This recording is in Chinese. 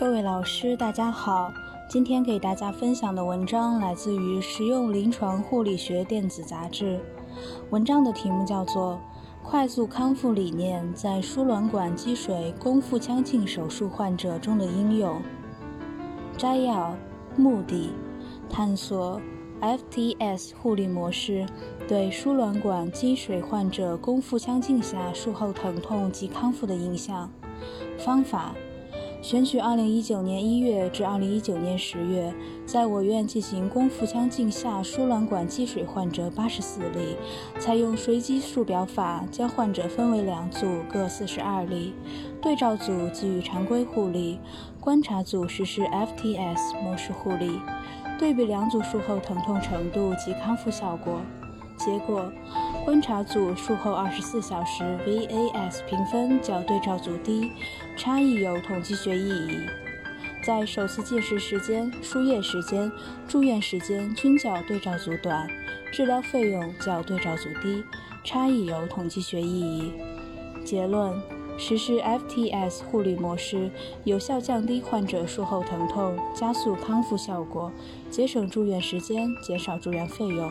各位老师，大家好。今天给大家分享的文章来自于《实用临床护理学电子杂志》，文章的题目叫做《快速康复理念在输卵管积水宫腹腔镜手术患者中的应用》。摘要：目的，探索 FTS 护理模式对输卵管积水患者宫腹腔镜下术后疼痛及康复的影响。方法。选取2019年1月至2019年10月在我院进行宫腹腔镜下输卵管积水患者84例，采用随机数表法将患者分为两组，各42例。对照组给予常规护理，观察组实施 FTS 模式护理，对比两组术后疼痛程度及康复效果。结果。观察组术后二十四小时 VAS 评分较对照组低，差异有统计学意义。在首次进食时间、输液时间、住院时间均较对照组短，治疗费用较对照组低，差异有统计学意义。结论：实施 FTS 护理模式，有效降低患者术后疼痛，加速康复效果，节省住院时间，减少住院费用。